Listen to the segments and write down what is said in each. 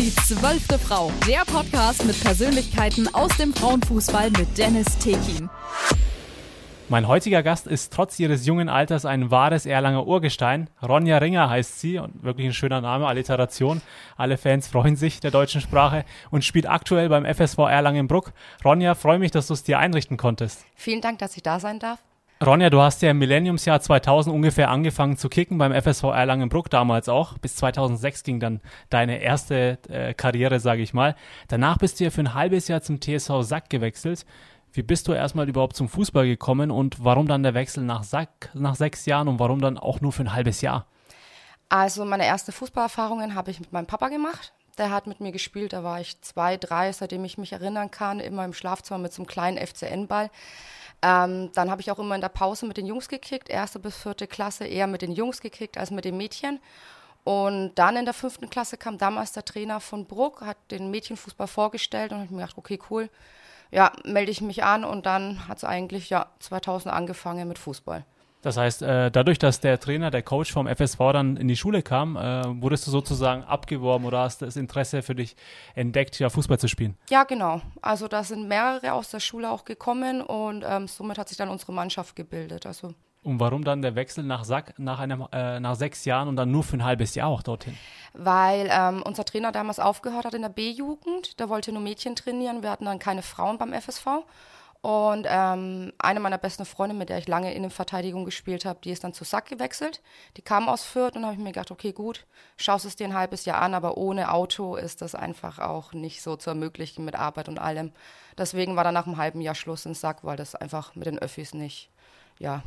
Die zwölfte Frau, der Podcast mit Persönlichkeiten aus dem Frauenfußball mit Dennis Tekin. Mein heutiger Gast ist trotz ihres jungen Alters ein wahres Erlanger Urgestein. Ronja Ringer heißt sie und wirklich ein schöner Name, Alliteration. Alle Fans freuen sich der deutschen Sprache und spielt aktuell beim FSV Erlangen-Bruck. Ronja, freue mich, dass du es dir einrichten konntest. Vielen Dank, dass ich da sein darf. Ronja, du hast ja im Millenniumsjahr 2000 ungefähr angefangen zu kicken beim FSV Erlangen-Bruck damals auch. Bis 2006 ging dann deine erste äh, Karriere, sage ich mal. Danach bist du ja für ein halbes Jahr zum TSV Sack gewechselt. Wie bist du erstmal überhaupt zum Fußball gekommen und warum dann der Wechsel nach Sack nach sechs Jahren und warum dann auch nur für ein halbes Jahr? Also meine erste Fußballerfahrungen habe ich mit meinem Papa gemacht. Der hat mit mir gespielt, da war ich zwei, drei, seitdem ich mich erinnern kann, immer im Schlafzimmer mit so einem kleinen FCN-Ball. Ähm, dann habe ich auch immer in der Pause mit den Jungs gekickt, erste bis vierte Klasse eher mit den Jungs gekickt als mit den Mädchen. Und dann in der fünften Klasse kam damals der Trainer von Bruck, hat den Mädchenfußball vorgestellt und habe mir gedacht, okay, cool, ja, melde ich mich an und dann hat es eigentlich ja 2000 angefangen mit Fußball. Das heißt, äh, dadurch, dass der Trainer, der Coach vom FSV dann in die Schule kam, äh, wurdest du sozusagen abgeworben oder hast das Interesse für dich entdeckt, ja Fußball zu spielen? Ja, genau. Also da sind mehrere aus der Schule auch gekommen und ähm, somit hat sich dann unsere Mannschaft gebildet. Also und warum dann der Wechsel nach, Sack, nach, einem, äh, nach sechs Jahren und dann nur für ein halbes Jahr auch dorthin? Weil ähm, unser Trainer damals aufgehört hat in der B-Jugend. Der wollte nur Mädchen trainieren. Wir hatten dann keine Frauen beim FSV. Und ähm, eine meiner besten Freunde, mit der ich lange in der Verteidigung gespielt habe, die ist dann zu Sack gewechselt. Die kam aus Fürth und habe ich mir gedacht, okay, gut, schaust es dir ein halbes Jahr an, aber ohne Auto ist das einfach auch nicht so zu ermöglichen mit Arbeit und allem. Deswegen war dann nach einem halben Jahr Schluss in Sack, weil das einfach mit den Öffis nicht, ja,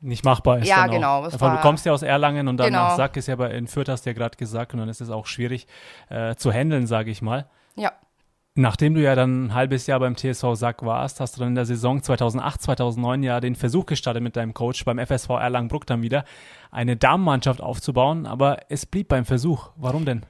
nicht machbar ist. Ja, genau. Einfach, du kommst ja aus Erlangen und dann genau. nach Sack ist ja bei in Fürth hast du ja gerade gesagt und dann ist es auch schwierig äh, zu handeln, sage ich mal. Ja. Nachdem du ja dann ein halbes Jahr beim TSV Sack warst, hast du dann in der Saison 2008, 2009 ja den Versuch gestartet mit deinem Coach beim FSV Erlangen-Bruck dann wieder, eine Damenmannschaft aufzubauen, aber es blieb beim Versuch. Warum denn?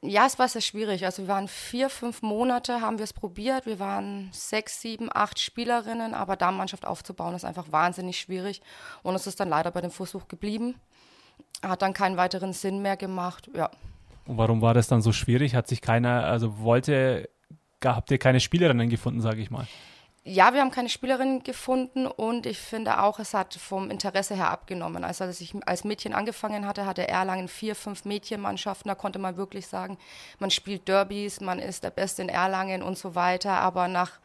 Ja, es war sehr schwierig. Also wir waren vier, fünf Monate, haben wir es probiert. Wir waren sechs, sieben, acht Spielerinnen, aber Damenmannschaft aufzubauen ist einfach wahnsinnig schwierig. Und es ist dann leider bei dem Versuch geblieben. Hat dann keinen weiteren Sinn mehr gemacht, ja. Und warum war das dann so schwierig? Hat sich keiner, also wollte, habt ihr keine Spielerinnen gefunden, sage ich mal? ja, wir haben keine Spielerin gefunden und ich finde auch, es hat vom Interesse her abgenommen. Also als ich als Mädchen angefangen hatte, hatte Erlangen vier, fünf Mädchenmannschaften. Da konnte man wirklich sagen, man spielt Derbys, man ist der Beste in Erlangen und so weiter. Aber nach,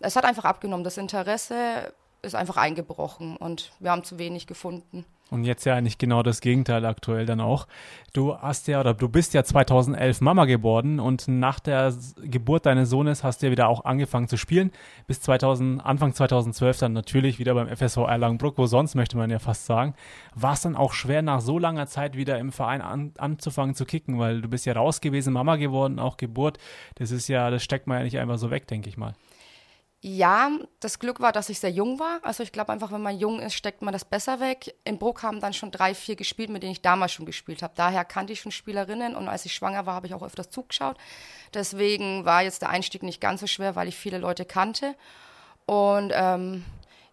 es hat einfach abgenommen. Das Interesse ist einfach eingebrochen und wir haben zu wenig gefunden. Und jetzt ja eigentlich genau das Gegenteil aktuell dann auch. Du hast ja oder du bist ja 2011 Mama geworden und nach der Geburt deines Sohnes hast du ja wieder auch angefangen zu spielen. Bis 2000, Anfang 2012 dann natürlich wieder beim FSV Erlangenbruck, wo sonst möchte man ja fast sagen. War es dann auch schwer nach so langer Zeit wieder im Verein an, anzufangen zu kicken, weil du bist ja raus gewesen, Mama geworden, auch Geburt. Das ist ja, das steckt man ja nicht einfach so weg, denke ich mal. Ja, das Glück war, dass ich sehr jung war. Also ich glaube einfach, wenn man jung ist, steckt man das besser weg. In Bruck haben dann schon drei, vier gespielt, mit denen ich damals schon gespielt habe. Daher kannte ich schon Spielerinnen und als ich schwanger war, habe ich auch öfters zugeschaut. Deswegen war jetzt der Einstieg nicht ganz so schwer, weil ich viele Leute kannte. Und ähm,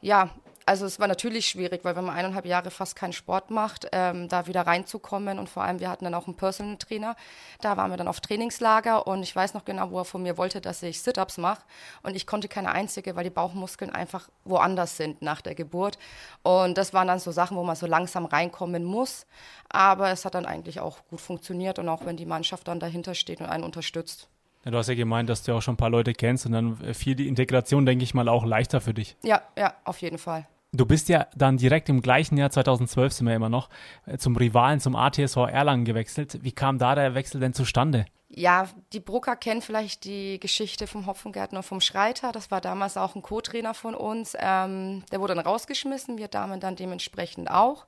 ja, also es war natürlich schwierig, weil wenn man eineinhalb Jahre fast keinen Sport macht, ähm, da wieder reinzukommen und vor allem wir hatten dann auch einen Personal Trainer, da waren wir dann auf Trainingslager und ich weiß noch genau, wo er von mir wollte, dass ich Sit-ups mache und ich konnte keine einzige, weil die Bauchmuskeln einfach woanders sind nach der Geburt und das waren dann so Sachen, wo man so langsam reinkommen muss, aber es hat dann eigentlich auch gut funktioniert und auch wenn die Mannschaft dann dahinter steht und einen unterstützt. Ja, du hast ja gemeint, dass du auch schon ein paar Leute kennst und dann fiel die Integration, denke ich mal, auch leichter für dich. Ja, ja, auf jeden Fall. Du bist ja dann direkt im gleichen Jahr 2012 sind wir immer noch äh, zum Rivalen, zum ATSV Erlangen gewechselt. Wie kam da der Wechsel denn zustande? Ja, die Brucker kennen vielleicht die Geschichte vom Hopfengärtner vom Schreiter. Das war damals auch ein Co-Trainer von uns. Ähm, der wurde dann rausgeschmissen, wir Damen dann dementsprechend auch.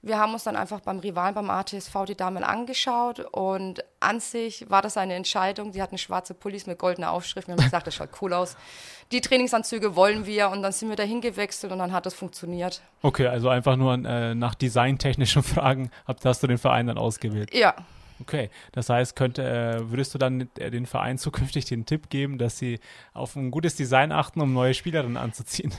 Wir haben uns dann einfach beim Rivalen, beim ATSV, die Damen angeschaut und an sich war das eine Entscheidung. Die hatten schwarze Pullis mit goldener Aufschrift. Wir haben gesagt, das schaut cool aus. Die Trainingsanzüge wollen wir und dann sind wir dahin gewechselt und dann hat das funktioniert. Okay, also einfach nur äh, nach designtechnischen Fragen hast du den Verein dann ausgewählt. Ja. Okay, das heißt, könnte, äh, würdest du dann äh, den Verein zukünftig den Tipp geben, dass sie auf ein gutes Design achten, um neue Spielerinnen anzuziehen?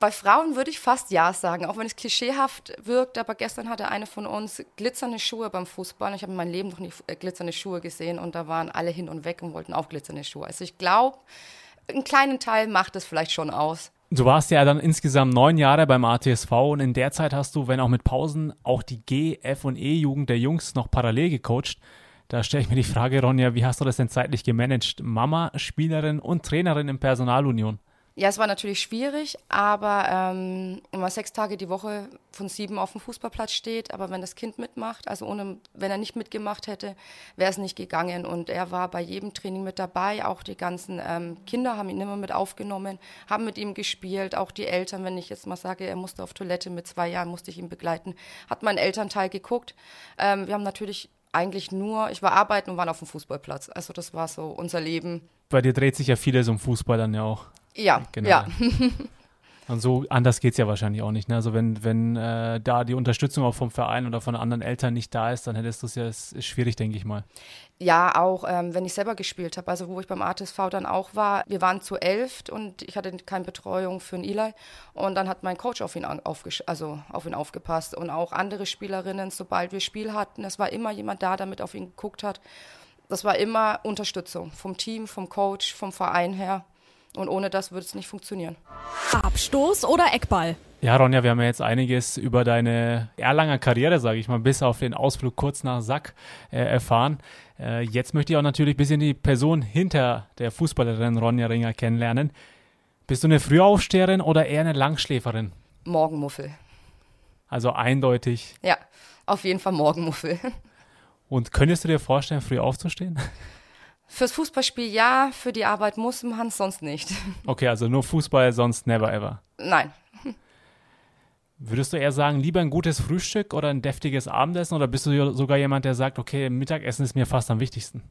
Bei Frauen würde ich fast ja sagen, auch wenn es klischeehaft wirkt. Aber gestern hatte eine von uns glitzernde Schuhe beim Fußball. Ich habe in meinem Leben noch nie äh, glitzernde Schuhe gesehen und da waren alle hin und weg und wollten auch glitzernde Schuhe. Also ich glaube, einen kleinen Teil macht es vielleicht schon aus. Du warst ja dann insgesamt neun Jahre beim ATSV und in der Zeit hast du, wenn auch mit Pausen, auch die G, F und E-Jugend der Jungs noch parallel gecoacht. Da stelle ich mir die Frage, Ronja, wie hast du das denn zeitlich gemanagt? Mama, Spielerin und Trainerin im Personalunion. Ja, es war natürlich schwierig, aber ähm, immer sechs Tage die Woche von sieben auf dem Fußballplatz steht. Aber wenn das Kind mitmacht, also ohne, wenn er nicht mitgemacht hätte, wäre es nicht gegangen. Und er war bei jedem Training mit dabei. Auch die ganzen ähm, Kinder haben ihn immer mit aufgenommen, haben mit ihm gespielt. Auch die Eltern, wenn ich jetzt mal sage, er musste auf Toilette mit zwei Jahren, musste ich ihn begleiten, hat mein Elternteil geguckt. Ähm, wir haben natürlich eigentlich nur, ich war arbeiten und war auf dem Fußballplatz. Also das war so unser Leben. Bei dir dreht sich ja vieles um Fußball dann ja auch. Ja, genau. ja. Und so anders geht es ja wahrscheinlich auch nicht. Ne? Also wenn, wenn äh, da die Unterstützung auch vom Verein oder von anderen Eltern nicht da ist, dann hättest du es ja, ist, ist schwierig, denke ich mal. Ja, auch ähm, wenn ich selber gespielt habe, also wo ich beim ATSV dann auch war, wir waren zu elf und ich hatte keine Betreuung für einen Eli und dann hat mein Coach auf ihn, also auf ihn aufgepasst und auch andere Spielerinnen, sobald wir Spiel hatten, es war immer jemand da, der mit auf ihn geguckt hat. Das war immer Unterstützung vom Team, vom Coach, vom Verein her. Und ohne das würde es nicht funktionieren. Abstoß oder Eckball? Ja, Ronja, wir haben ja jetzt einiges über deine Erlanger Karriere, sage ich mal, bis auf den Ausflug kurz nach Sack äh, erfahren. Äh, jetzt möchte ich auch natürlich ein bisschen die Person hinter der Fußballerin Ronja Ringer kennenlernen. Bist du eine Frühaufsteherin oder eher eine Langschläferin? Morgenmuffel. Also eindeutig. Ja, auf jeden Fall Morgenmuffel. Und könntest du dir vorstellen, früh aufzustehen? Fürs Fußballspiel ja, für die Arbeit muss man, sonst nicht. Okay, also nur Fußball, sonst never ever. Nein. Würdest du eher sagen, lieber ein gutes Frühstück oder ein deftiges Abendessen oder bist du sogar jemand, der sagt, okay, Mittagessen ist mir fast am wichtigsten?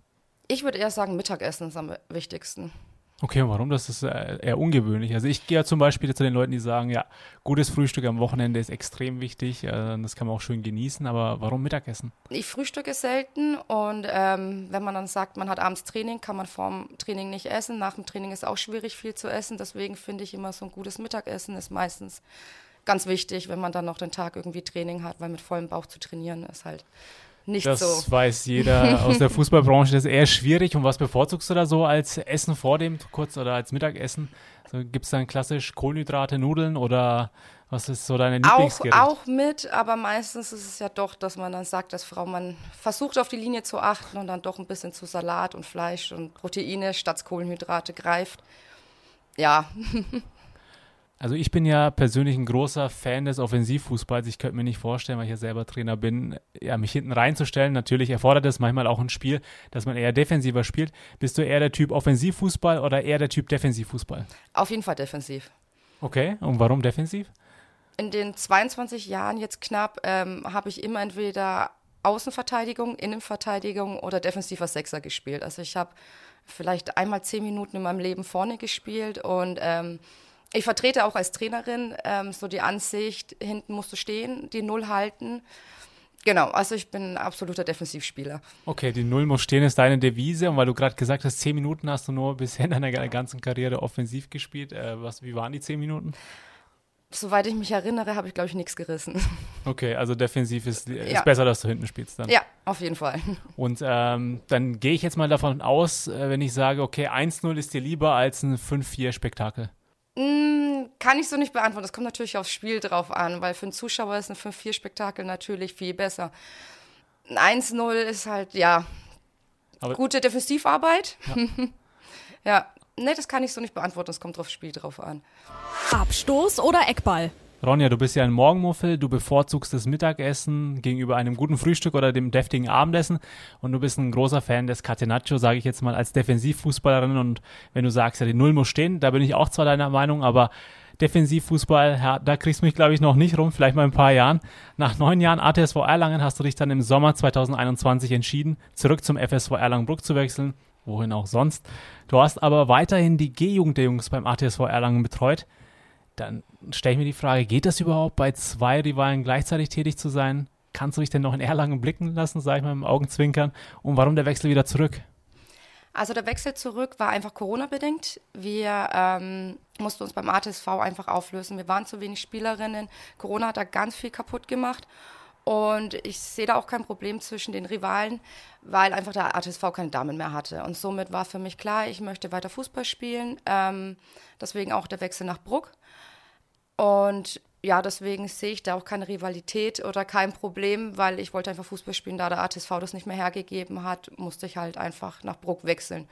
Ich würde eher sagen, Mittagessen ist am wichtigsten. Okay, warum? Das ist äh, eher ungewöhnlich. Also ich gehe ja zum Beispiel zu den Leuten, die sagen, ja, gutes Frühstück am Wochenende ist extrem wichtig, äh, das kann man auch schön genießen, aber warum Mittagessen? Ich frühstücke selten und ähm, wenn man dann sagt, man hat abends Training, kann man vorm Training nicht essen. Nach dem Training ist auch schwierig, viel zu essen. Deswegen finde ich immer so ein gutes Mittagessen ist meistens ganz wichtig, wenn man dann noch den Tag irgendwie Training hat, weil mit vollem Bauch zu trainieren ist halt nicht das so. Das weiß jeder aus der Fußballbranche, das ist eher schwierig. Und was bevorzugst du da so als Essen vor dem kurz oder als Mittagessen? So, Gibt es dann klassisch Kohlenhydrate, Nudeln oder was ist so deine Lieblingsgericht? Auch, auch mit, aber meistens ist es ja doch, dass man dann sagt, dass Frau, man versucht auf die Linie zu achten und dann doch ein bisschen zu Salat und Fleisch und Proteine statt Kohlenhydrate greift. Ja. Also ich bin ja persönlich ein großer Fan des Offensivfußballs. Ich könnte mir nicht vorstellen, weil ich ja selber Trainer bin, ja, mich hinten reinzustellen. Natürlich erfordert es manchmal auch ein Spiel, dass man eher defensiver spielt. Bist du eher der Typ Offensivfußball oder eher der Typ Defensivfußball? Auf jeden Fall defensiv. Okay, und warum defensiv? In den 22 Jahren jetzt knapp ähm, habe ich immer entweder Außenverteidigung, Innenverteidigung oder defensiver Sechser gespielt. Also ich habe vielleicht einmal zehn Minuten in meinem Leben vorne gespielt und ähm, ich vertrete auch als Trainerin ähm, so die Ansicht, hinten musst du stehen, die Null halten. Genau, also ich bin ein absoluter Defensivspieler. Okay, die Null muss stehen ist deine Devise. Und weil du gerade gesagt hast, zehn Minuten hast du nur bisher in deiner ganzen Karriere offensiv gespielt. Äh, was, wie waren die zehn Minuten? Soweit ich mich erinnere, habe ich, glaube ich, nichts gerissen. Okay, also defensiv ist, ist ja. besser, dass du hinten spielst dann. Ja, auf jeden Fall. Und ähm, dann gehe ich jetzt mal davon aus, äh, wenn ich sage, okay, 1-0 ist dir lieber als ein 5-4-Spektakel. Mm, kann ich so nicht beantworten. Das kommt natürlich aufs Spiel drauf an, weil für einen Zuschauer ist ein 5-4-Spektakel natürlich viel besser. Ein 1-0 ist halt, ja, Aber gute Defensivarbeit. Ja. ja, ne, das kann ich so nicht beantworten. Das kommt aufs Spiel drauf an. Abstoß oder Eckball? Ronja, du bist ja ein Morgenmuffel, du bevorzugst das Mittagessen gegenüber einem guten Frühstück oder dem deftigen Abendessen und du bist ein großer Fan des Catenaccio, sage ich jetzt mal als Defensivfußballerin und wenn du sagst, ja, die Null muss stehen, da bin ich auch zwar deiner Meinung, aber Defensivfußball, ja, da kriegst du mich, glaube ich, noch nicht rum, vielleicht mal ein paar Jahren. Nach neun Jahren ATSV Erlangen hast du dich dann im Sommer 2021 entschieden, zurück zum FSV Erlangenbruck zu wechseln, wohin auch sonst. Du hast aber weiterhin die G-Jugend der Jungs beim ATSV Erlangen betreut dann stelle ich mir die Frage, geht das überhaupt bei zwei Rivalen gleichzeitig tätig zu sein? Kannst du dich denn noch in Erlangen blicken lassen, sage ich mal im Augenzwinkern? Und warum der Wechsel wieder zurück? Also der Wechsel zurück war einfach Corona-bedingt. Wir ähm, mussten uns beim ATSV einfach auflösen. Wir waren zu wenig Spielerinnen. Corona hat da ganz viel kaputt gemacht. Und ich sehe da auch kein Problem zwischen den Rivalen, weil einfach der ATSV keine Damen mehr hatte. Und somit war für mich klar, ich möchte weiter Fußball spielen. Ähm, deswegen auch der Wechsel nach Bruck. Und ja, deswegen sehe ich da auch keine Rivalität oder kein Problem, weil ich wollte einfach Fußball spielen. Da der ATSV das nicht mehr hergegeben hat, musste ich halt einfach nach Bruck wechseln.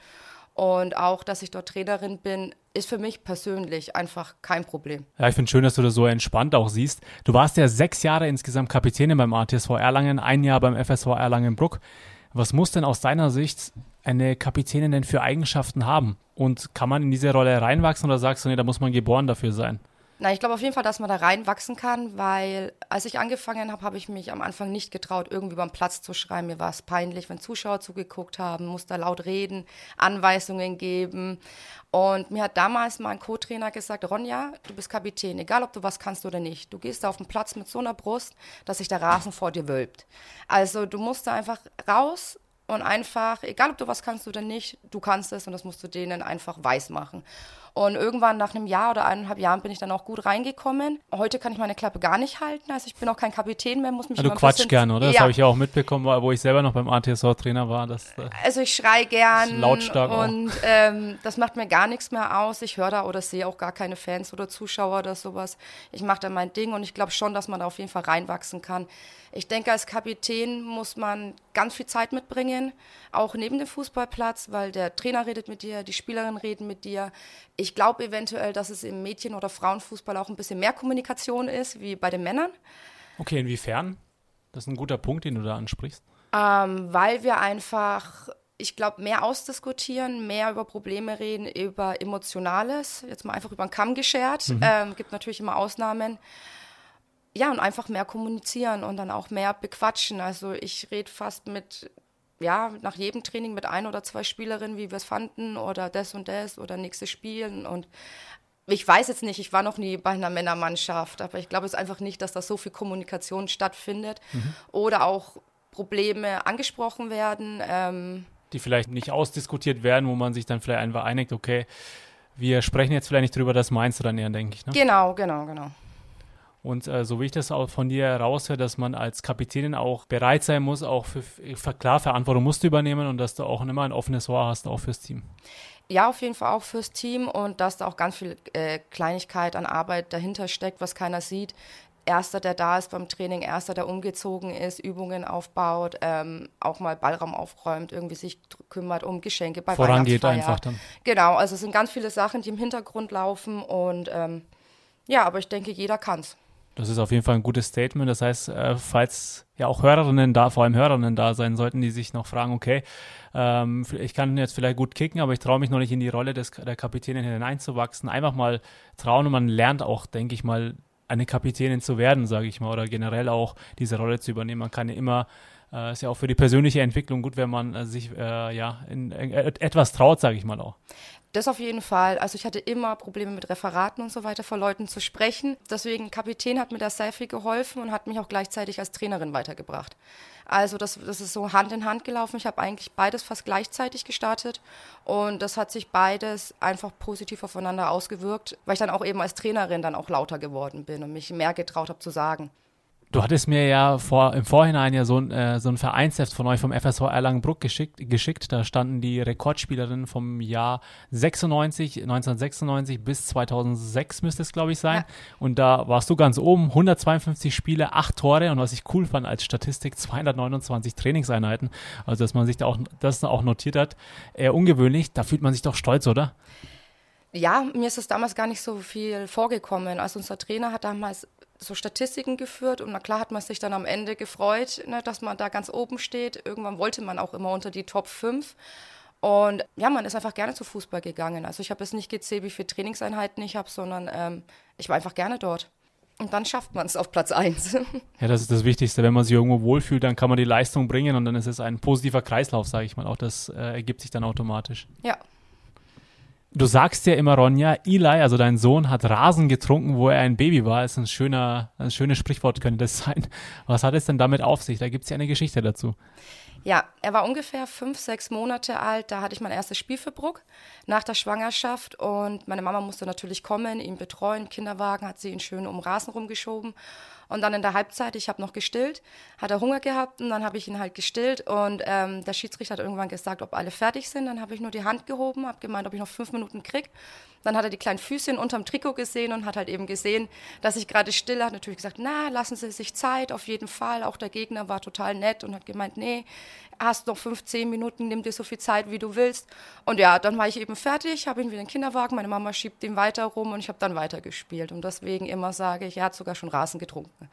Und auch, dass ich dort Trainerin bin, ist für mich persönlich einfach kein Problem. Ja, ich finde schön, dass du das so entspannt auch siehst. Du warst ja sechs Jahre insgesamt Kapitänin beim ATSV Erlangen, ein Jahr beim FSV Erlangen-Bruck. Was muss denn aus deiner Sicht eine Kapitänin denn für Eigenschaften haben? Und kann man in diese Rolle reinwachsen oder sagst du, nee, da muss man geboren dafür sein? Na, ich glaube auf jeden Fall, dass man da reinwachsen kann, weil als ich angefangen habe, habe ich mich am Anfang nicht getraut, irgendwie beim Platz zu schreiben. Mir war es peinlich, wenn Zuschauer zugeguckt haben, musste laut reden, Anweisungen geben. Und mir hat damals mein Co-Trainer gesagt, Ronja, du bist Kapitän, egal ob du was kannst oder nicht. Du gehst auf den Platz mit so einer Brust, dass sich der Rasen vor dir wölbt. Also du musst da einfach raus und einfach, egal ob du was kannst oder nicht, du kannst es und das musst du denen einfach weiß machen. Und irgendwann nach einem Jahr oder eineinhalb Jahren bin ich dann auch gut reingekommen. Heute kann ich meine Klappe gar nicht halten. Also ich bin auch kein Kapitän mehr, muss mich ja, Du quatschst gern, oder? Das habe ich ja auch mitbekommen, wo ich selber noch beim ATSV-Trainer war. Dass, äh, also ich schrei gern. Lautstark Und ähm, das macht mir gar nichts mehr aus. Ich höre da oder sehe auch gar keine Fans oder Zuschauer oder sowas. Ich mache da mein Ding und ich glaube schon, dass man da auf jeden Fall reinwachsen kann. Ich denke, als Kapitän muss man ganz viel Zeit mitbringen, auch neben dem Fußballplatz, weil der Trainer redet mit dir, die Spielerinnen reden mit dir. Ich glaube eventuell, dass es im Mädchen- oder Frauenfußball auch ein bisschen mehr Kommunikation ist wie bei den Männern. Okay, inwiefern? Das ist ein guter Punkt, den du da ansprichst. Ähm, weil wir einfach ich glaube, mehr ausdiskutieren, mehr über Probleme reden, über Emotionales, jetzt mal einfach über den Kamm geschert. Mhm. Ähm, gibt natürlich immer Ausnahmen ja, und einfach mehr kommunizieren und dann auch mehr bequatschen. Also ich rede fast mit, ja, nach jedem Training mit ein oder zwei Spielerinnen, wie wir es fanden oder das und das oder nächstes Spielen und ich weiß jetzt nicht, ich war noch nie bei einer Männermannschaft, aber ich glaube es einfach nicht, dass da so viel Kommunikation stattfindet mhm. oder auch Probleme angesprochen werden. Ähm, die vielleicht nicht ausdiskutiert werden, wo man sich dann vielleicht einfach einigt, okay, wir sprechen jetzt vielleicht nicht drüber, das meinst du dann eher, denke ich. Ne? Genau, genau, genau. Und äh, so wie ich das auch von dir heraushöre, dass man als Kapitänin auch bereit sein muss, auch für, für klar Verantwortung musst du übernehmen und dass du auch immer ein offenes Ohr hast, auch fürs Team. Ja, auf jeden Fall auch fürs Team und dass da auch ganz viel äh, Kleinigkeit an Arbeit dahinter steckt, was keiner sieht. Erster, der da ist beim Training, erster, der umgezogen ist, Übungen aufbaut, ähm, auch mal Ballraum aufräumt, irgendwie sich kümmert um Geschenke bei Vorangeht einfach dann. Genau, also es sind ganz viele Sachen, die im Hintergrund laufen und ähm, ja, aber ich denke, jeder kann es. Das ist auf jeden Fall ein gutes Statement. Das heißt, äh, falls ja auch Hörerinnen da, vor allem Hörerinnen da sein sollten, die sich noch fragen, okay, ähm, ich kann jetzt vielleicht gut kicken, aber ich traue mich noch nicht in die Rolle des, der Kapitänin hineinzuwachsen. Einfach mal trauen und man lernt auch, denke ich mal, eine Kapitänin zu werden, sage ich mal, oder generell auch diese Rolle zu übernehmen. Man kann ja immer äh, ist ja auch für die persönliche Entwicklung gut, wenn man äh, sich äh, ja in, in, etwas traut, sage ich mal auch. Das auf jeden Fall. Also ich hatte immer Probleme mit Referaten und so weiter vor Leuten zu sprechen. Deswegen Kapitän hat mir da sehr viel geholfen und hat mich auch gleichzeitig als Trainerin weitergebracht. Also das, das ist so Hand in Hand gelaufen. Ich habe eigentlich beides fast gleichzeitig gestartet und das hat sich beides einfach positiv aufeinander ausgewirkt, weil ich dann auch eben als Trainerin dann auch lauter geworden bin und mich mehr getraut habe zu sagen. Du hattest mir ja vor, im Vorhinein ja so ein, äh, so ein Vereinsheft von euch vom FSV Erlangenbruck geschickt, geschickt. Da standen die Rekordspielerinnen vom Jahr 96, 1996 bis 2006 müsste es, glaube ich, sein. Ja. Und da warst du ganz oben, 152 Spiele, 8 Tore und was ich cool fand als Statistik, 229 Trainingseinheiten. Also, dass man sich da auch, das auch notiert hat. Eher ungewöhnlich, da fühlt man sich doch stolz, oder? Ja, mir ist es damals gar nicht so viel vorgekommen. Also unser Trainer hat damals so Statistiken geführt und na klar hat man sich dann am Ende gefreut, ne, dass man da ganz oben steht. Irgendwann wollte man auch immer unter die Top 5. Und ja, man ist einfach gerne zu Fußball gegangen. Also ich habe es nicht gezählt, wie viele Trainingseinheiten ich habe, sondern ähm, ich war einfach gerne dort. Und dann schafft man es auf Platz 1. ja, das ist das Wichtigste. Wenn man sich irgendwo wohlfühlt, dann kann man die Leistung bringen und dann ist es ein positiver Kreislauf, sage ich mal. Auch das äh, ergibt sich dann automatisch. Ja, Du sagst ja immer, Ronja, Eli, also dein Sohn, hat Rasen getrunken, wo er ein Baby war. Ist ein schöner, ein schönes Sprichwort könnte das sein. Was hat es denn damit auf sich? Da gibt es ja eine Geschichte dazu. Ja, er war ungefähr fünf, sechs Monate alt. Da hatte ich mein erstes Spiel für Bruck nach der Schwangerschaft. Und meine Mama musste natürlich kommen, ihn betreuen. Kinderwagen hat sie ihn schön um Rasen rumgeschoben. Und dann in der Halbzeit, ich habe noch gestillt, hat er Hunger gehabt und dann habe ich ihn halt gestillt. Und ähm, der Schiedsrichter hat irgendwann gesagt, ob alle fertig sind. Dann habe ich nur die Hand gehoben, habe gemeint, ob ich noch fünf Minuten krieg. Dann hat er die kleinen Füßchen unterm Trikot gesehen und hat halt eben gesehen, dass ich gerade still hat natürlich gesagt, na, lassen Sie sich Zeit, auf jeden Fall. Auch der Gegner war total nett und hat gemeint, nee, hast noch 15 Minuten, nimm dir so viel Zeit, wie du willst. Und ja, dann war ich eben fertig, habe ihn wieder in den Kinderwagen, meine Mama schiebt ihn weiter rum und ich habe dann weitergespielt. Und deswegen immer sage ich, er hat sogar schon Rasen getrunken.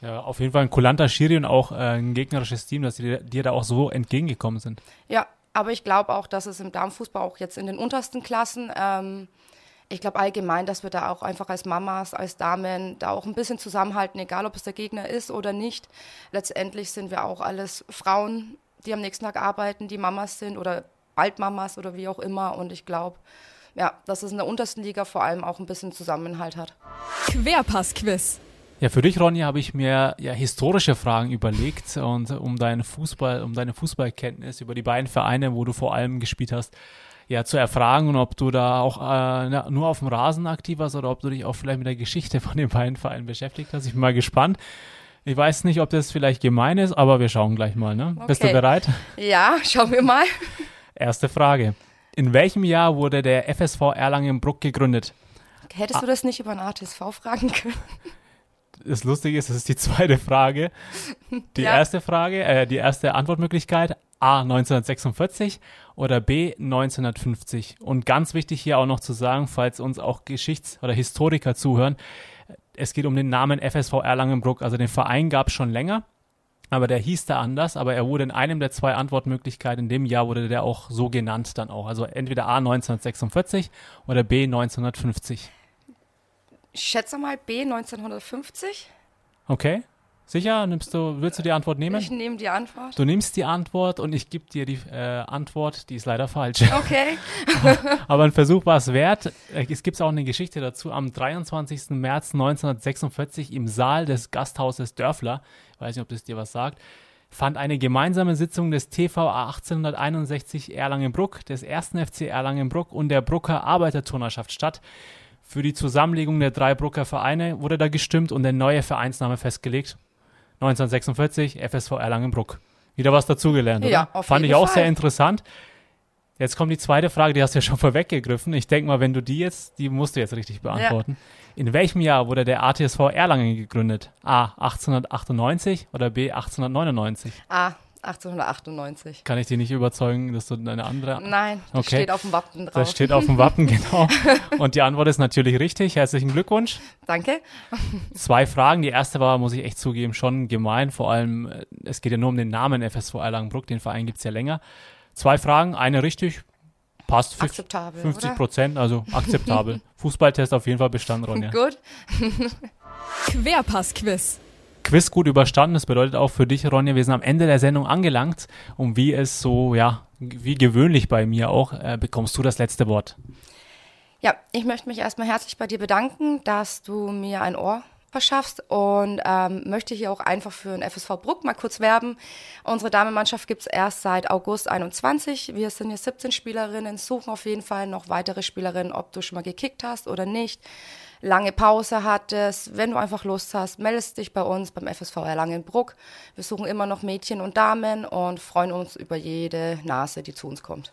Ja, auf jeden Fall ein kulanter Schiri und auch äh, ein gegnerisches Team, dass die dir da auch so entgegengekommen sind. Ja, aber ich glaube auch, dass es im Damenfußball auch jetzt in den untersten Klassen ähm, ich glaube allgemein, dass wir da auch einfach als Mamas, als Damen da auch ein bisschen zusammenhalten, egal ob es der Gegner ist oder nicht. Letztendlich sind wir auch alles Frauen, die am nächsten Tag arbeiten, die Mamas sind oder bald Mamas oder wie auch immer. Und ich glaube, ja, dass es in der untersten Liga vor allem auch ein bisschen Zusammenhalt hat. Querpass-Quiz. Ja, für dich, Ronja, habe ich mir ja historische Fragen überlegt und um deinen Fußball, um deine Fußballkenntnis über die beiden Vereine, wo du vor allem gespielt hast, ja, zu erfragen, ob du da auch äh, nur auf dem Rasen aktiv warst oder ob du dich auch vielleicht mit der Geschichte von den beiden Vereinen beschäftigt hast. Ich bin mal gespannt. Ich weiß nicht, ob das vielleicht gemein ist, aber wir schauen gleich mal. Ne? Okay. Bist du bereit? Ja, schauen wir mal. Erste Frage. In welchem Jahr wurde der FSV Erlangen-Bruck gegründet? Hättest ah. du das nicht über einen ATSV fragen können? Das Lustige ist, das ist die zweite Frage. Die ja. erste Frage, äh, die erste Antwortmöglichkeit, A 1946 oder B 1950. Und ganz wichtig hier auch noch zu sagen, falls uns auch Geschichts- oder Historiker zuhören, es geht um den Namen FSV Erlangenbruck. Also den Verein gab es schon länger, aber der hieß da anders, aber er wurde in einem der zwei Antwortmöglichkeiten in dem Jahr wurde der auch so genannt dann auch. Also entweder A 1946 oder B 1950. Ich schätze mal B 1950. Okay. Sicher? Nimmst du, willst du die Antwort nehmen? Ich nehme die Antwort. Du nimmst die Antwort und ich gebe dir die äh, Antwort, die ist leider falsch. Okay. Aber ein Versuch war es wert. Äh, es gibt auch eine Geschichte dazu. Am 23. März 1946 im Saal des Gasthauses Dörfler, ich weiß nicht, ob das dir was sagt, fand eine gemeinsame Sitzung des TV 1861 Erlangenbruck, des 1. FC Erlangenbruck und der Brucker Arbeiterturnerschaft statt. Für die Zusammenlegung der drei Brucker Vereine wurde da gestimmt und der neue Vereinsname festgelegt. 1946, FSV Erlangenbruck. Wieder was dazugelernt, oder? Ja, auf Fand ich auch Fall. sehr interessant. Jetzt kommt die zweite Frage, die hast du ja schon vorweggegriffen. Ich denke mal, wenn du die jetzt, die musst du jetzt richtig beantworten. Ja. In welchem Jahr wurde der ATSV Erlangen gegründet? A. 1898 oder B. 1899? A. 1898. Kann ich dich nicht überzeugen, dass du eine andere. Nein, das okay. steht auf dem Wappen drauf. Das steht auf dem Wappen, genau. Und die Antwort ist natürlich richtig. Herzlichen Glückwunsch. Danke. Zwei Fragen. Die erste war, muss ich echt zugeben, schon gemein. Vor allem, äh, es geht ja nur um den Namen FSV Erlangenbruck. Den Verein gibt es ja länger. Zwei Fragen, eine richtig. Passt 50, 50 Prozent, also akzeptabel. Fußballtest auf jeden Fall bestanden, Ronja. Gut. Querpass-Quiz. Quiz gut überstanden. Das bedeutet auch für dich, Ronja, wir sind am Ende der Sendung angelangt. Und wie es so, ja, wie gewöhnlich bei mir auch, äh, bekommst du das letzte Wort. Ja, ich möchte mich erstmal herzlich bei dir bedanken, dass du mir ein Ohr verschaffst und ähm, möchte hier auch einfach für den FSV Bruck mal kurz werben. Unsere Damenmannschaft gibt es erst seit August 21. Wir sind hier 17 Spielerinnen, suchen auf jeden Fall noch weitere Spielerinnen, ob du schon mal gekickt hast oder nicht lange Pause hattest, wenn du einfach Lust hast, meldest dich bei uns beim FSV Erlangenbruck. Wir suchen immer noch Mädchen und Damen und freuen uns über jede Nase, die zu uns kommt.